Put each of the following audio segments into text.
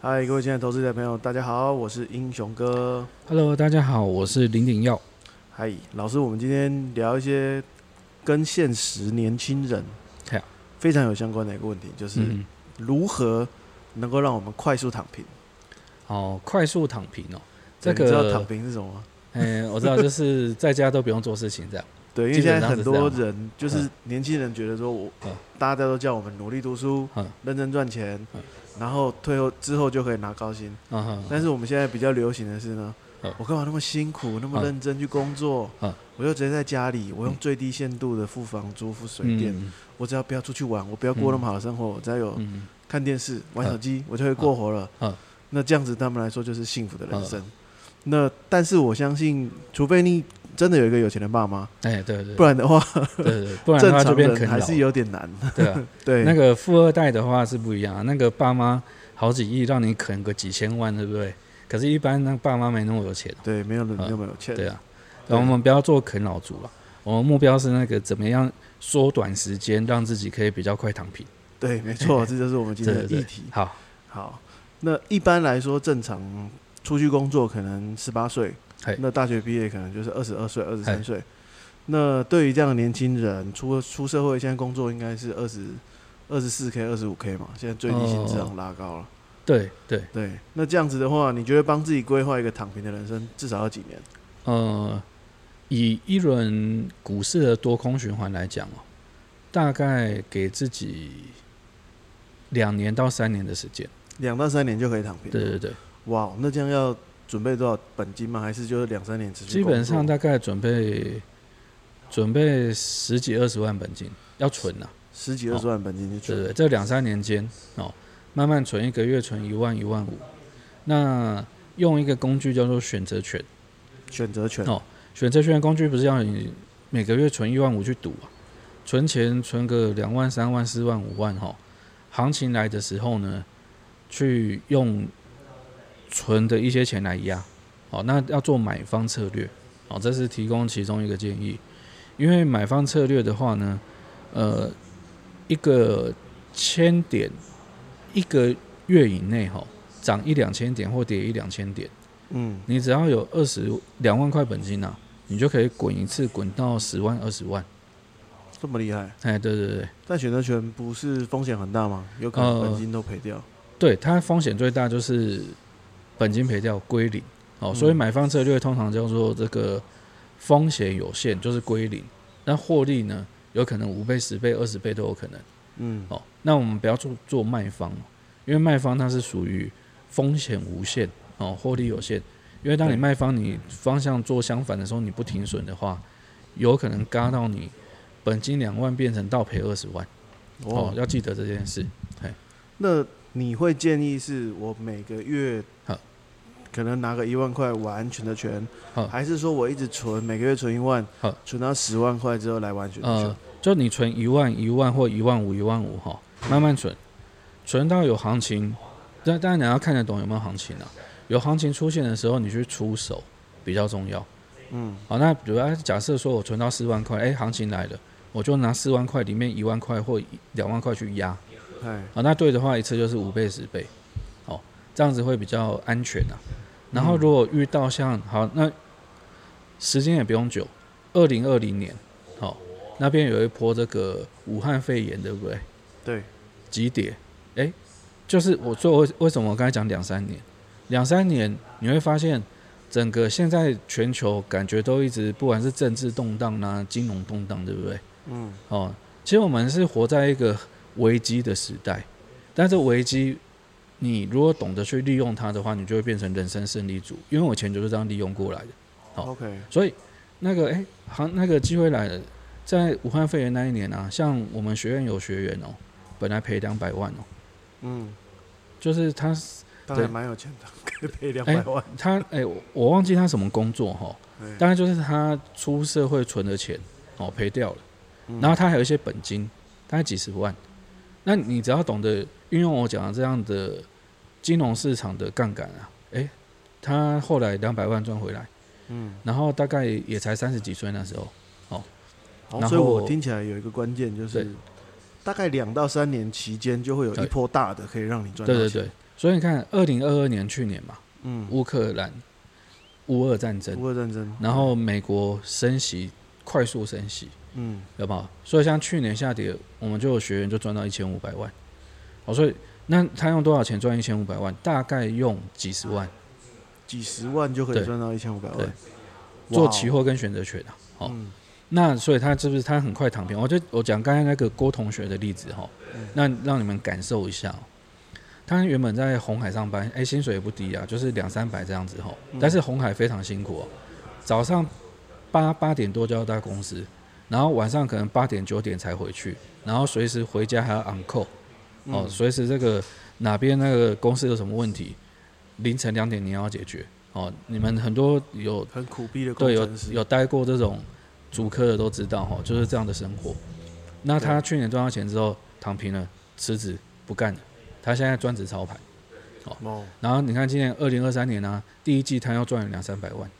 嗨，各位亲爱的投资者朋友，大家好，我是英雄哥。Hello，大家好，我是林鼎耀。嗨，老师，我们今天聊一些跟现实年轻人非常有相关的一个问题，就是嗯，如何能够让我们快速躺平。哦，快速躺平哦，这个你知道躺，平是什么吗？哎、我知道，就是在家都不用做事情这样。对，因为现在很多人就是年轻人觉得说我嗯，大家都叫我们努力读书嗯，认真赚钱嗯，然后退后之后就可以拿高薪。但是我们现在比较流行的是呢嗯，我干嘛那么辛苦，那么嗯认真去工作嗯？我就直接在家里，我用嗯最低限度的付房租、付水电，嗯。我只要不要出去玩，我不要过那么好的生活，我只要有嗯。看电视、玩手机，我就会过活了。嗯。那这样子他们来说就是幸福的人生。那但是我相信，除非你真的有一个有钱的爸妈，哎、对对不然的话，对对，不然正的话就常变还是。有点难。对啊，对，那个富二代的话是不一样啊，那个爸妈好几亿让你啃个几千万，对不对？可是，一般那爸妈没那么有钱。对，没有人嗯那么有钱。对啊，对然后我们不要做啃老族了，我们目标是那个怎么样缩短时间，让自己可以比较快躺平。对，没错，这就是我们今天的议题。好，好，那一般来说，正常出去工作可能十八岁嘿，那大学毕业可能就是二十二岁、二十三岁。那对于这样的年轻人，出出社会，现在工作应该是二十二十四 k、二十五 k 嘛，现在最低薪资哦上拉高了。对对，对，那这样子的话，你觉得帮自己规划一个躺平的人生，至少要几年？呃，以一轮股市的多空循环来讲哦，大概给自己两年到三年的时间。两到三年就可以躺平。对对对，哇，那这样要准备多少本金吗？还是就是两三年持续基本上大概准备准备十几二十万本金要存呐、十几二十万本金去存？对对对，这两三年间哦，慢慢存，一个月存一万一万五。那用一个工具叫做选择权，选择权。哦选择权的工具不是要你每个月存一万五去赌啊，存钱存个两万、三万、四万、五万哈、行情来的时候呢，去用存的一些钱来压，哦，那要做买方策略，好，这是提供其中一个建议，因为买方策略的话呢，呃，一个千点一个月以内哈、涨一两千点或跌一两千点。嗯，你只要有二十两万块本金啊，你就可以滚一次，滚到十万、二十万。这么厉害。哎，对对对，但选择权不是风险很大吗？有可能本金都赔掉。对，它风险最大就是本金赔掉归零。哦，嗯所以买方策略通常叫做这个风险有限，就是归零。那获利呢，有可能五倍、十倍、二十倍都有可能。嗯，哦，那我们不要做做卖方，因为卖方它是属于风险无限哦，获利有限。因为当你卖方你方向做相反的时候，你不停损的话，有可能嘎到你本金两万变成倒赔二十万哦哦，，要记得这件事。嘿那你会建议是我每个月好可能拿个一万块完全的权好，还是说我一直存，每个月存一万好，存到十万块之后来完全的权呃？，就你存一万、一万或一万五、一万五哈，慢慢存，存到有行情，但当然你要看得懂有没有行情啊。有行情出现的时候，你去出手比较重要。嗯，好，那比如说假设说我存到四万块，哎，行情来了，我就拿四万块里面一万块或两万块去压，哎，好，那对的话一次就是五倍十倍，好，这样子会比较安全啊。然后嗯如果遇到像好，那时间也不用久，二零二零年，好，那边有一波这个武汉肺炎，对不对？对，急跌，哎，就是我说为为什么我刚才讲两三年，两三年你会发现，整个现在全球感觉都一直不管是政治动荡啊、金融动荡，对不对？嗯，哦，其实我们是活在一个危机的时代，但这危机，你如果懂得去利用它的话，你就会变成人生胜利组。因为我以前就是这样利用过来的，好 OK，所以那个哎，好，那个机会来了，在武汉肺炎那一年啊，像我们学院有学员哦，本来赔两百万哦，嗯，就是他对当然蛮有钱的，可以赔两哎百万。他哎，我我忘记他什么工作哈、哎大概就是他出社会存的钱哦赔掉了。嗯然后他还有一些本金，大概几十万。那你只要懂得运用我讲的这样的金融市场的杠杆啊，诶，他后来两百万赚回来，嗯，然后大概也才三十几岁那时候，好，然所以我听起来有一个关键就是对，大概两到三年期间就会有一波大的可以让你赚到。对对对，所以你看，二零二二年去年嘛，嗯，乌克兰乌俄战争，乌俄战争，然后美国升息，快速升息，嗯有没有？所以像去年下跌，我们就有学员就赚到一千五百万，哦，所以那他用多少钱赚一千五百万？大概用几十万几十万就可以赚到一千五百对万，做期货跟选择权啊。哦嗯那所以他是不是他很快躺平？我就我讲刚才那个郭同学的例子哈，那让你们感受一下、哦。他原本在红海上班，哎、薪水也不低啊，就是两三百这样子哈。但是红海非常辛苦哦，早上八八点多就要到公司，然后晚上可能八点九点才回去，然后随时回家还要 on call 哦，嗯随时这个哪边那个公司有什么问题，凌晨两点你要解决哦。你们很多有很苦逼的工对，有，有待过这种主科的都知道哈，就是这样的生活。那他去年赚到钱之后躺平了，辞职不干了，他现在专职操盘。哦，然后你看今年二零二三年呢、啊第一季他要赚了两三百万，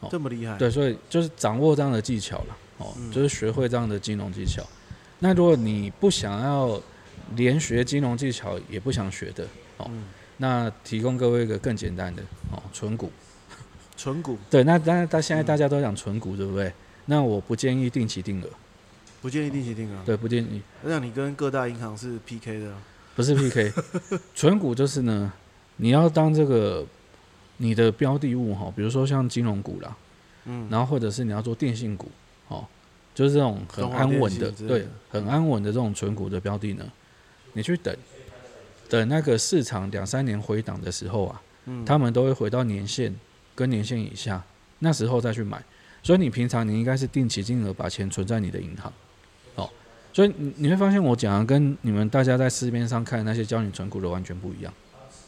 哦。这么厉害，对，所以就是掌握这样的技巧了，哦，嗯就是学会这样的金融技巧。那如果你不想要连学金融技巧也不想学的，哦，嗯。那提供各位一个更简单的哦，存股。纯股。对，那当然，他现在嗯。大家都讲存股，对不对？那我不建议定期定额，不建议定期定额，对，不建议，那样你跟各大银行是 PK 的啊，不是 PK，存股就是呢，你要当这个你的标的物哈，比如说像金融股啦，嗯，然后或者是你要做电信股，哦，就是这种很安稳的，对很安稳的这种存股的标的呢，你去等，等那个市场两三年回档的时候啊，嗯。他们都会回到年限跟年限以下，那时候再去买。所以你平常你应该是定期金额把钱存在你的银行，哦，所以你你会发现我讲的跟你们大家在市面上看那些教你存股的完全不一样。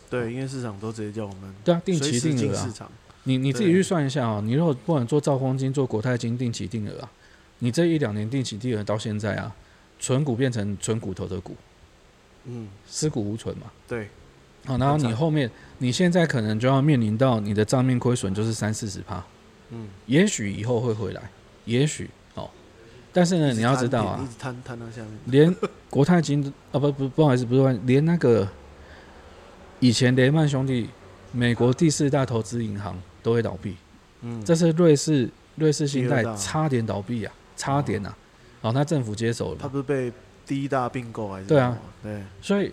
对，因为市场都直接叫我们对啊，定期定额啊，市场，你你自己对。去算一下啊，你如果不管做兆丰金、做国泰金定期定额啊，你这一两年定期定额到现在啊，存股变成存骨头的股，嗯，尸骨无存嘛。对，好，然后你后面你现在可能就要面临到你的账面亏损就是三四十趴。嗯，也许以后会回来，也许哦，但是呢，你要知道啊一，直摊摊到下面，连国泰金啊不不不好意思，不是连那个以前雷曼兄弟，美国第四大投资银行都会倒闭，嗯，这是瑞士瑞士信贷差点倒闭啊，差点啊，然后他政府接手了，他不是被第一大并购还是对啊？对，所以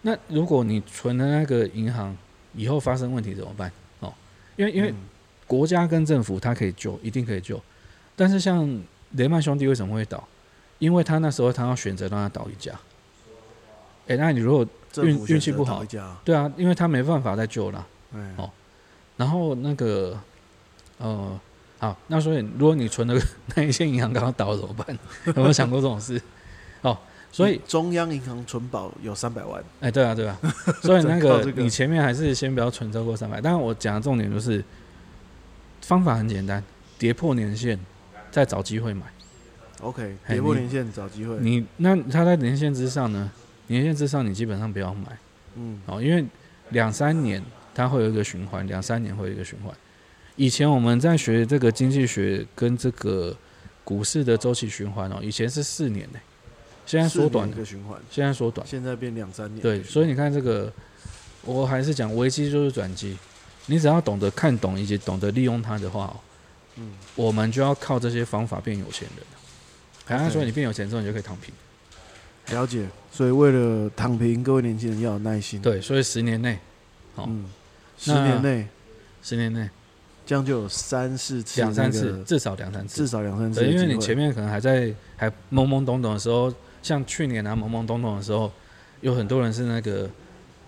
那如果你存的那个银行以后发生问题怎么办？哦，因为因为嗯国家跟政府他可以救，一定可以救。但是像雷曼兄弟为什么会倒？因为他那时候他要选择让他倒一家。哎、那你如果运运气不好对啊，因为他没办法再救了。哎哦然后那个呃，好，那所以如果你存的那一些银行刚刚倒了怎么办？有没有想过这种事？哦，所以中央银行存保有三百万，哎、对啊，对啊，所以那个 你前面还是先不要存超过三百。但是我讲的重点就是，方法很简单，跌破年限，再找机会买。OK，跌破年限找机会，你那它在年限之上呢？年限之上你基本上不要买嗯哦，因为两三年它会有一个循环，两三年会有一个循环。以前我们在学这个经济学跟这个股市的周期循环哦，以前是四年呢，现在缩短了一，个循环，现在缩短。现在变两三年，对，所以你看这个，我还是讲危机就是转机，你只要懂得看懂以及懂得利用它的话、哦，嗯，我们就要靠这些方法变有钱人了。好像说你变有钱之后，你就可以躺平。了解。所以为了躺平，各位年轻人要有耐心，，对，所以十年内，好嗯，十年内。十年内。这样就有三四次两三次，至少两三次。至。少两三次对，因为你前面可能还在还懵懵懂懂的时候，像去年啊懵懵懂懂的时候，有很多人是那个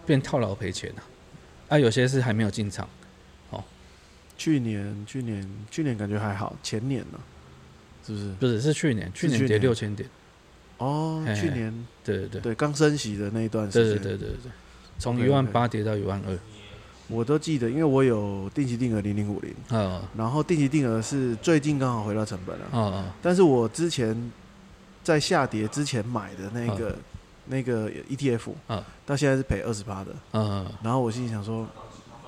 变套牢赔钱啊，啊有些是还没有进场。去年去年去年感觉还好，前年呢，是不是？不是，是去年，去年跌六千点，哦，去年。对对对，对刚升息的那一段对时间，对对对对，从一万八跌到一万二，我都记得，因为我有定期定额零零五零，啊然后定期定额是最近刚好回到成本了，啊啊，但是我之前在下跌之前买的那个、那个 ETF，啊到现在是赔二十八的，嗯，然后我心里想说，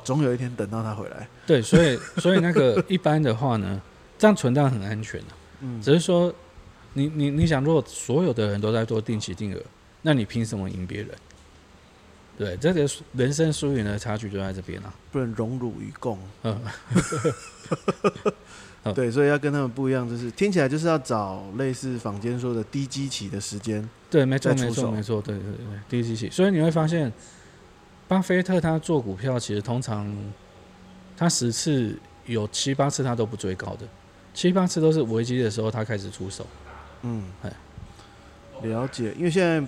总有一天等到它回来，对，所以所以那个一般的话呢，这样存档很安全的、嗯，只是说你你你想，如果所有的人都在做定期定额，那你凭什么赢别人？对，这个人生输赢的差距就在这边啊。不能荣辱与共。嗯，嗯对，所以要跟他们不一样，就是听起来就是要找类似坊间说的低基期的时间。对，没错，没错，没错，对对对，低基期。所以你会发现，巴菲特他做股票，其实通常他十次有七八次他都不追高的，七八次都是危机的时候他开始出手。嗯哎，了解。因为现在，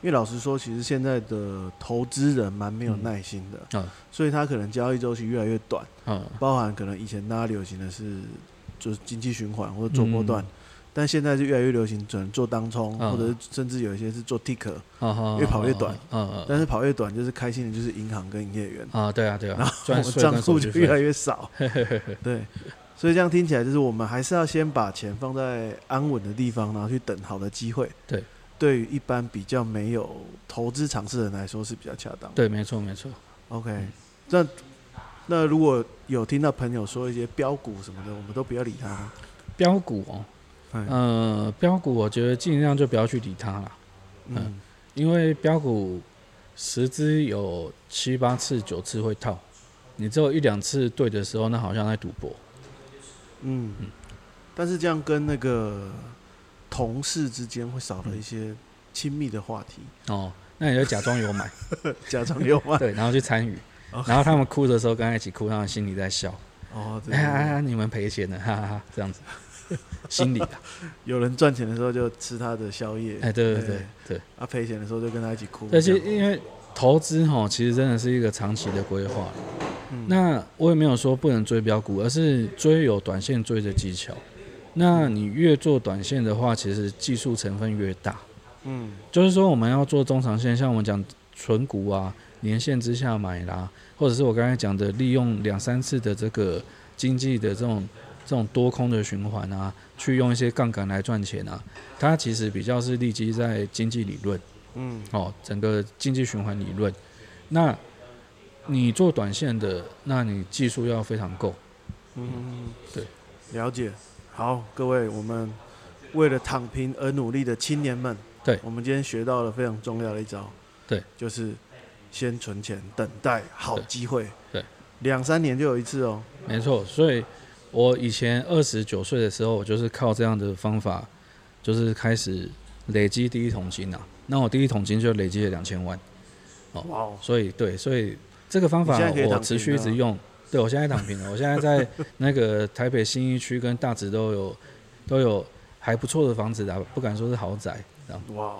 因为老实说，其实现在的投资人蛮没有嗯。耐心的，嗯所以他可能交易周期越来越短，嗯，包含可能以前大家流行的是就是经济循环或者做波段。但现在就越来越流行，只能做当冲，嗯或者甚至有一些是做 ticker，越跑越短。嗯嗯，但是跑越短就是开心的，就是银行跟营业员，啊，对啊对啊。然啊，后账户就。越来越少。对，所以这样听起来就是我们还是要先把钱放在安稳的地方，然后去等好的机会。对，对于一般比较没有投资尝试的人来说是比较恰当。对，没错没错。OK，那那如果有听到朋友说一些标股什么的，我们都不要理他吗。标股哦，嗯呃，标股我觉得尽量就不要去理它了，嗯因为标股十只有七八次九次会套，你只有一两次对的时候，那好像在赌博。嗯，但是这样跟那个同事之间会少了一些亲密的话题，哦，那你就假装有买，假装有买？对，然后去参与，然后他们哭的时候跟他一起哭，他们心里在笑，哦，对哎呀哎呀，你们赔钱了，哈哈哈，这样子，心里的，有人赚钱的时候就吃他的宵夜，哎，对对对。对对，啊，赔钱的时候就跟他一起哭。而且因为投资哈，其实真的是一个长期的规划。嗯。那我也没有说不能追标股，而是追有短线追的技巧。那你越做短线的话，其实技术成分越大。嗯就是说，我们要做中长线，像我们讲纯股啊，年线之下买啦，或者是我刚才讲的，利用两三次的这个经济的这种这种多空的循环啊，去用一些杠杆来赚钱啊，它其实比较是立基在经济理论嗯哦，整个经济循环理论。那你做短线的，那你技术要非常够。嗯，对，了解。好，各位，我们为了躺平而努力的青年们，对。我们今天学到了非常重要的一招，对，就是先存钱，等待好机会，对，两三年就有一次哦。没错，所以我以前二十九岁的时候，我就是靠这样的方法，就是开始累积第一桶金啊。那我第一桶金就累积了两千万，哇哦，所以对，所以这个方法我持续一直用。对，我现在躺平了，我现在在那个台北新一区跟大直都有都有还不错的房子啊，不敢说是豪宅，这样，哇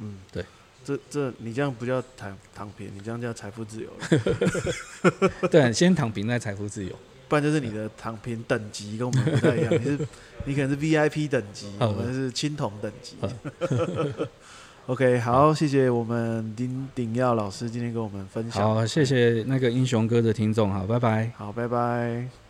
嗯，对，这这你这样不叫躺躺平，你这样叫财富自由了，对，先躺平再财富自由。不然就是你的躺平等级跟我们不太一样，你是你可能是 VIP 等级，好 我们是青铜等级好。OK，好，谢谢我们丁鼎耀老师今天跟我们分享。好，谢谢那个英雄哥的听众，好，拜拜。好，拜拜。